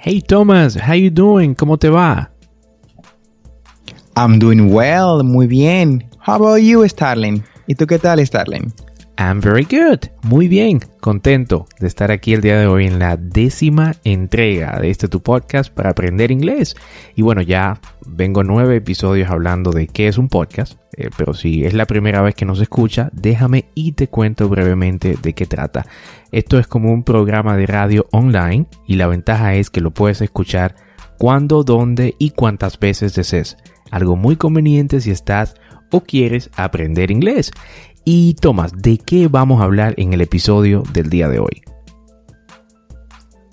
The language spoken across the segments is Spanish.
Hey Thomas, how you doing? ¿Cómo te va? I'm doing well, muy bien. How about you, Starling? ¿Y tú qué tal, Starling? I'm very good. Muy bien. Contento de estar aquí el día de hoy en la décima entrega de este tu podcast para aprender inglés. Y bueno, ya vengo nueve episodios hablando de qué es un podcast. Eh, pero si es la primera vez que nos escucha, déjame y te cuento brevemente de qué trata. Esto es como un programa de radio online y la ventaja es que lo puedes escuchar cuando, dónde y cuántas veces desees. Algo muy conveniente si estás o quieres aprender inglés. Y Tomás, ¿de qué vamos a hablar en el episodio del día de hoy?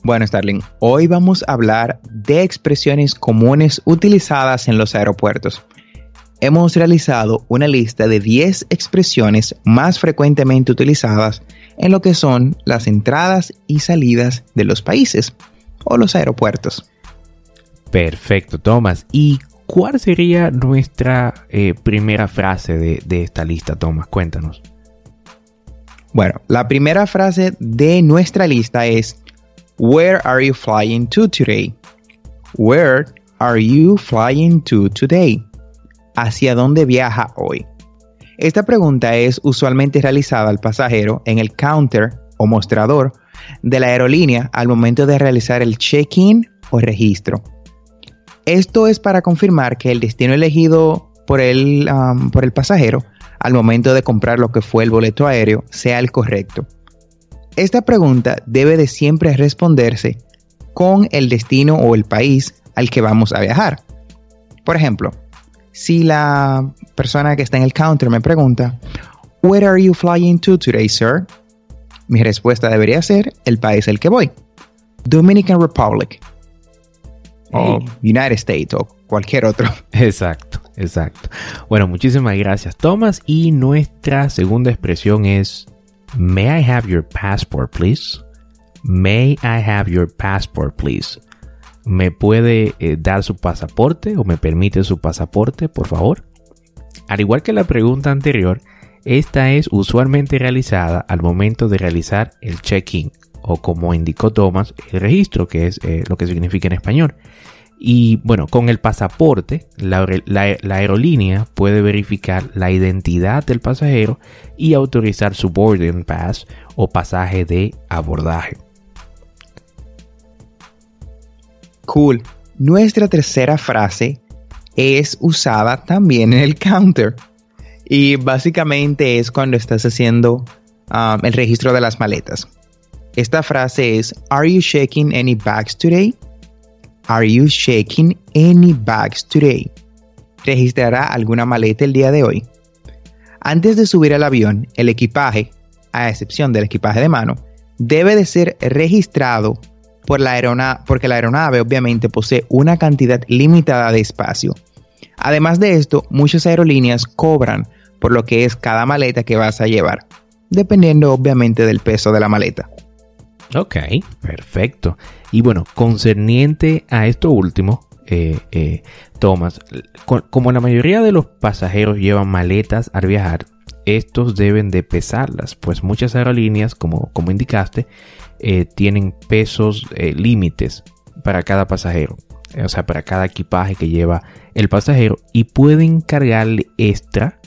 Bueno, Starling, hoy vamos a hablar de expresiones comunes utilizadas en los aeropuertos. Hemos realizado una lista de 10 expresiones más frecuentemente utilizadas en lo que son las entradas y salidas de los países o los aeropuertos. Perfecto, Tomás. ¿Y ¿Cuál sería nuestra eh, primera frase de, esta lista, Thomas? Cuéntanos. Bueno, la primera frase de nuestra lista es Where are you flying to today? Where are you flying to today? ¿Hacia dónde viaja hoy? Esta pregunta es usualmente realizada al pasajero en el counter o mostrador de la aerolínea al momento de realizar el check-in o registro. Esto es para confirmar que el destino elegido por el, por el pasajero al momento de comprar lo que fue el boleto aéreo sea el correcto. Esta pregunta debe de siempre responderse con el destino o el país al que vamos a viajar. Por ejemplo, si la persona que está en el counter me pregunta, Where are you flying to today, sir? Mi respuesta debería ser el país al que voy. Dominican Republic o United States o cualquier otro. Exacto, exacto. Bueno, muchísimas gracias, Thomas. Y nuestra segunda expresión es May I have your passport, please? May I have your passport, please? ¿Me puede eh, dar su pasaporte o me permite su pasaporte, por favor? Al igual que la pregunta anterior, esta es usualmente realizada al momento de realizar el check-in o como indicó Thomas, el registro, que es eh, lo que significa en español. Y bueno, con el pasaporte, la, aerolínea puede verificar la identidad del pasajero y autorizar su boarding pass o pasaje de abordaje. Cool. Nuestra tercera frase es usada también en el counter. Y básicamente es cuando estás haciendo um, el registro de las maletas. Esta frase es, ¿Are you shaking any bags today? Are you shaking any bags today? ¿Registrará alguna maleta el día de hoy? Antes de subir al avión, el equipaje, a excepción del equipaje de mano, debe de ser registrado por la aeronave, porque la aeronave obviamente posee una cantidad limitada de espacio. Además de esto, muchas aerolíneas cobran por lo que es cada maleta que vas a llevar, dependiendo obviamente del peso de la maleta. Ok, perfecto. Y bueno, concerniente a esto último, eh, eh, Thomas, como la mayoría de los pasajeros llevan maletas al viajar, estos deben de pesarlas, pues muchas aerolíneas, como, como indicaste, eh, tienen pesos límites para cada pasajero, o sea, para cada equipaje que lleva el pasajero y pueden cargarle extra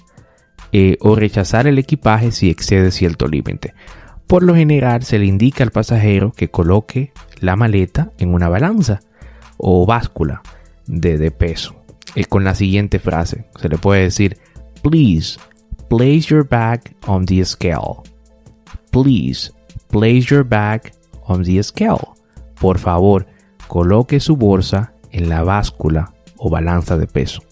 o rechazar el equipaje si excede cierto límite. Por lo general se le indica al pasajero que coloque la maleta en una balanza o báscula de, peso. Y con la siguiente frase se le puede decir, please place your bag on the scale. Please place your bag on the scale. Por favor, coloque su bolsa en la báscula o balanza de peso.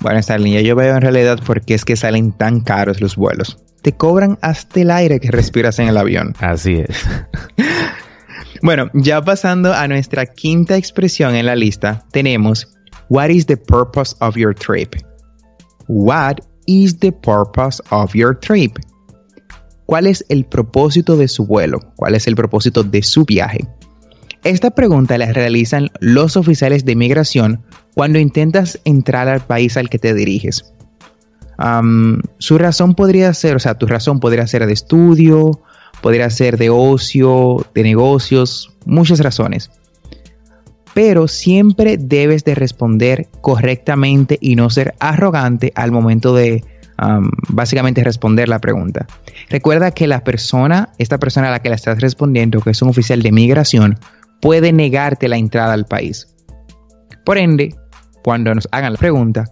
Bueno, esta línea yo veo en realidad porque es que salen tan caros los vuelos te cobran hasta el aire que respiras en el avión. Así es. bueno, ya pasando a nuestra quinta expresión en la lista, tenemos What is the purpose of your trip? What is the purpose of your trip? ¿Cuál es el propósito de su vuelo? ¿Cuál es el propósito de su viaje? Esta pregunta la realizan los oficiales de inmigración cuando intentas entrar al país al que te diriges su razón podría ser, o sea, tu razón podría ser de estudio, podría ser de ocio, de negocios, muchas razones. Pero siempre debes de responder correctamente y no ser arrogante al momento de básicamente responder la pregunta. Recuerda que la persona, esta persona a la que le estás respondiendo, que es un oficial de migración, puede negarte la entrada al país. Por ende, cuando nos hagan la pregunta,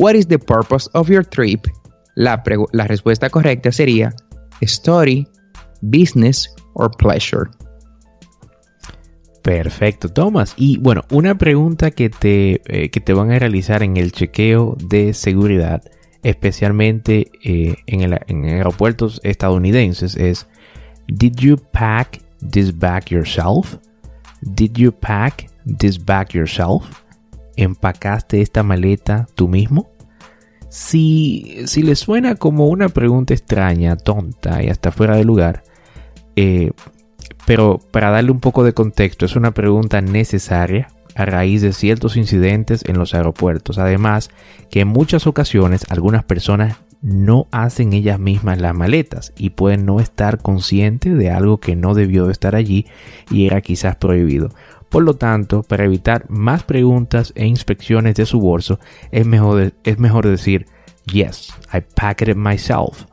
What is the purpose of your trip? La, respuesta correcta sería study, business or pleasure. Perfecto, Thomas. Y bueno, una pregunta que te, eh, que te van a realizar en el chequeo de seguridad, especialmente eh, en, en aeropuertos estadounidenses, es: ¿Did you pack this bag yourself? ¿Did you pack this bag yourself? ¿Empacaste esta maleta tú mismo? Si, si le suena como una pregunta extraña, tonta y hasta fuera de lugar, eh, pero para darle un poco de contexto, es una pregunta necesaria a raíz de ciertos incidentes en los aeropuertos. Además, que en muchas ocasiones algunas personas no hacen ellas mismas las maletas y pueden no estar conscientes de algo que no debió de estar allí y era quizás prohibido. Por lo tanto, para evitar más preguntas e inspecciones de su bolso, es mejor, es mejor decir, yes, I packed it myself.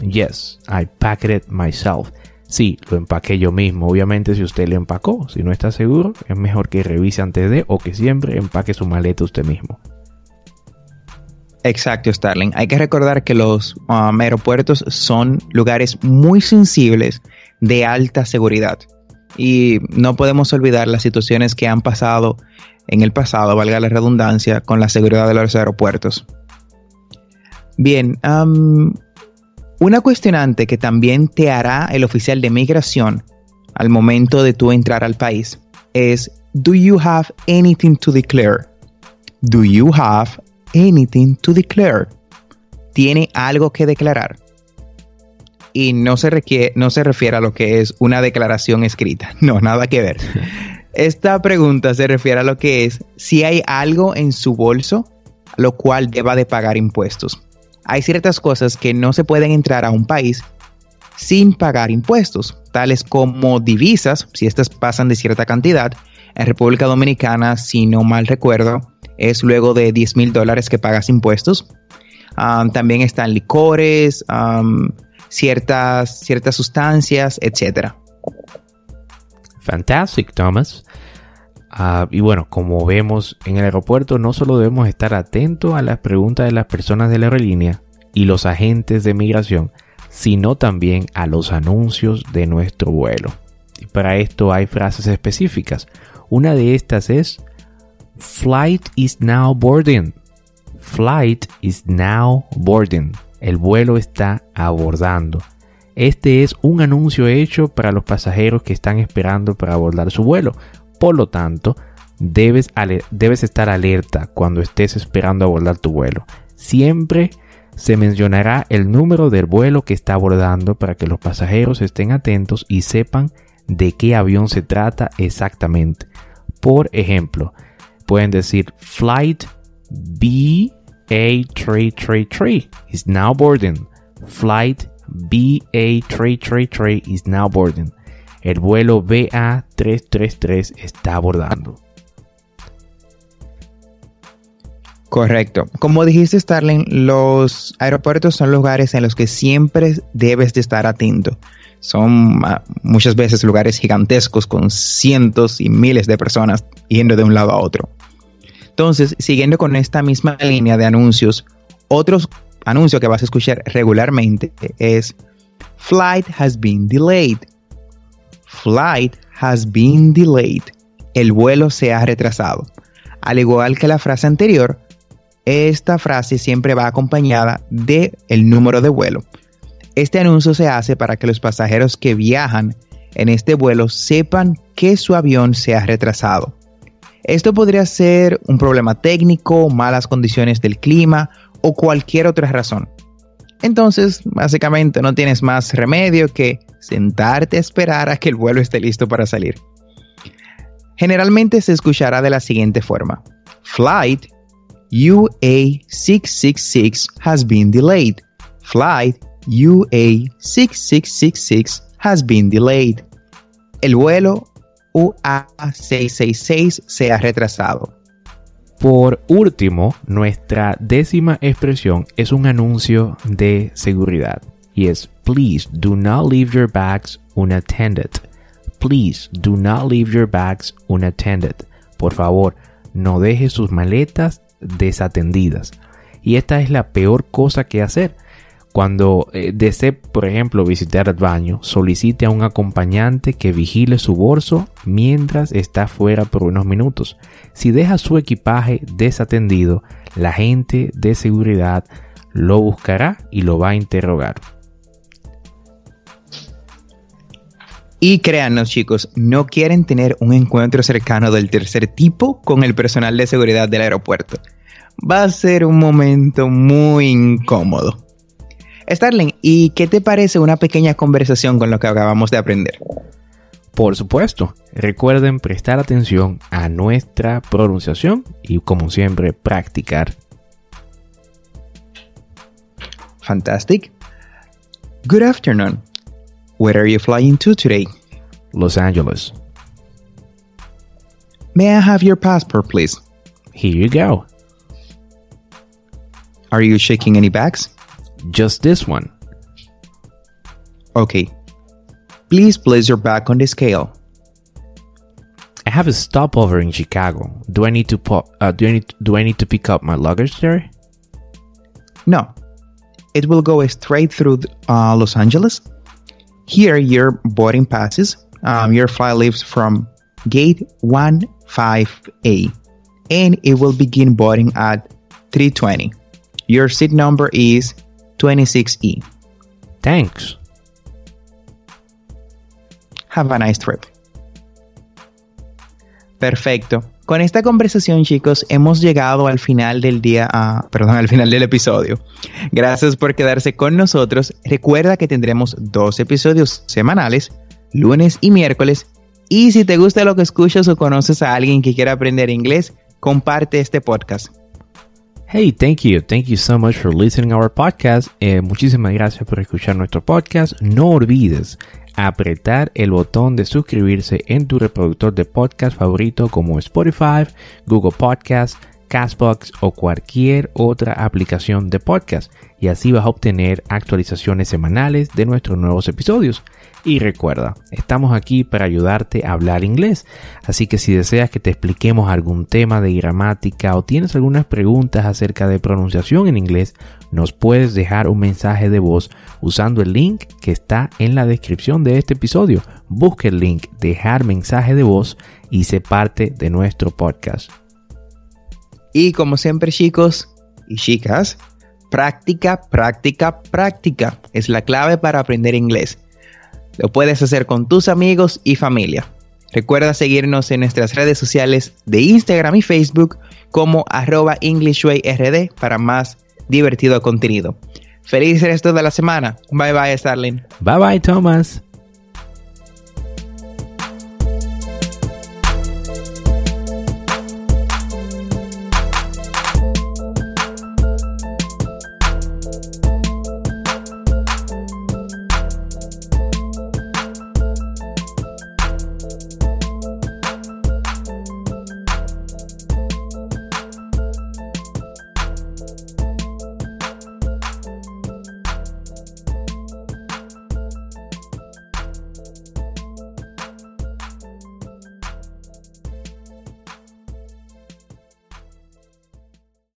Yes, I packed it myself. Sí, lo empaqué yo mismo. Obviamente, si usted lo empacó, si no está seguro, es mejor que revise antes de o que siempre empaque su maleta usted mismo. Exacto, Starling. Hay que recordar que los um, aeropuertos son lugares muy sensibles de alta seguridad. Y no podemos olvidar las situaciones que han pasado en el pasado, valga la redundancia, con la seguridad de los aeropuertos. Bien, una cuestionante que también te hará el oficial de migración al momento de tu entrar al país es, ¿Do you have anything to declare? ¿Do you have anything to declare? ¿Tiene algo que declarar? Y no se, requiere, no se refiere a lo que es una declaración escrita. No, nada que ver. Esta pregunta se refiere a lo que es si hay algo en su bolso lo cual deba de pagar impuestos. Hay ciertas cosas que no se pueden entrar a un país sin pagar impuestos, tales como divisas, si estas pasan de cierta cantidad. En República Dominicana, si no mal recuerdo, es luego de 10 mil dólares que pagas impuestos. Ah, también están licores, ciertas, ciertas sustancias, etc. Fantastic, Thomas. Ah, y bueno, como vemos en el aeropuerto, no solo debemos estar atentos a las preguntas de las personas de la aerolínea y los agentes de migración, sino también a los anuncios de nuestro vuelo. Y para esto hay frases específicas. Una de estas es Flight is now boarding. Flight is now boarding. El vuelo está abordando. Este es un anuncio hecho para los pasajeros que están esperando para abordar su vuelo. Por lo tanto, debes, debes estar alerta cuando estés esperando abordar tu vuelo. Siempre se mencionará el número del vuelo que está abordando para que los pasajeros estén atentos y sepan de qué avión se trata exactamente. Por ejemplo, pueden decir flight BA333 is now boarding. Flight BA333 is now boarding. El vuelo BA333 está abordando. Correcto. Como dijiste, Starling, los aeropuertos son lugares en los que siempre debes de estar atento. Son ah, muchas veces lugares gigantescos con cientos y miles de personas yendo de un lado a otro. Entonces, siguiendo con esta misma línea de anuncios, otros anuncios que vas a escuchar regularmente es Flight has been delayed. Flight has been delayed. El vuelo se ha retrasado. Al igual que la frase anterior, esta frase siempre va acompañada de el número de vuelo. Este anuncio se hace para que los pasajeros que viajan en este vuelo sepan que su avión se ha retrasado. Esto podría ser un problema técnico, malas condiciones del clima o cualquier otra razón. Entonces, básicamente no tienes más remedio que sentarte a esperar a que el vuelo esté listo para salir. Generalmente se escuchará de la siguiente forma. Flight UA666 has been delayed. Flight UA6666 has been delayed. El vuelo UA666 se ha retrasado. Por último, nuestra décima expresión es un anuncio de seguridad y es Please do not leave your bags unattended. Please do not leave your bags unattended. Por favor, no deje sus maletas desatendidas. Y esta es la peor cosa que hacer cuando eh, desee, por ejemplo, visitar el baño, solicite a un acompañante que vigile su bolso mientras está fuera por unos minutos. Si deja su equipaje desatendido, la gente de seguridad lo buscará y lo va a interrogar. Y créanos chicos, no quieren tener un encuentro cercano del tercer tipo con el personal de seguridad del aeropuerto. Va a ser un momento muy incómodo. Starling, ¿y qué te parece una pequeña conversación con lo que acabamos de aprender? Por supuesto, recuerden prestar atención a nuestra pronunciación y como siempre practicar. Fantastic. Good afternoon. Where are you flying to today? Los Angeles. May I have your passport, please? Here you go. Are you shaking any bags? Just this one. Okay. Please place your bag on the scale. I have a stopover in Chicago. Do I need to pop? Uh, do I need? Do I need to pick up my luggage there? No. It will go straight through uh, Los Angeles. Here, your boarding passes. Um, your flight leaves from gate 15A, and it will begin boarding at 3:20. Your seat number is 26E. Thanks. Have a nice trip. Perfecto. Con esta conversación, chicos, hemos llegado al final del día, perdón, al final del episodio. Gracias por quedarse con nosotros. Recuerda que tendremos dos episodios semanales, lunes y miércoles. Y si te gusta lo que escuchas o conoces a alguien que quiera aprender inglés, comparte este podcast. Hey, thank you. Thank you so much for listening to our podcast. Eh, muchísimas gracias por escuchar nuestro podcast. No olvides apretar el botón de suscribirse en tu reproductor de podcast favorito como Spotify, Google Podcasts, Castbox o cualquier otra aplicación de podcast y así vas a obtener actualizaciones semanales de nuestros nuevos episodios. Y recuerda, estamos aquí para ayudarte a hablar inglés, así que si deseas que te expliquemos algún tema de gramática o tienes algunas preguntas acerca de pronunciación en inglés, nos puedes dejar un mensaje de voz usando el link que está en la descripción de este episodio. Busque el link dejar mensaje de voz y sé parte de nuestro podcast. Y como siempre chicos y chicas, práctica, práctica, práctica es la clave para aprender inglés. Lo puedes hacer con tus amigos y familia. Recuerda seguirnos en nuestras redes sociales de Instagram y Facebook como arroba EnglishWayRD para más divertido contenido. Feliz resto de la semana. Bye bye, Starling. Bye bye, Thomas.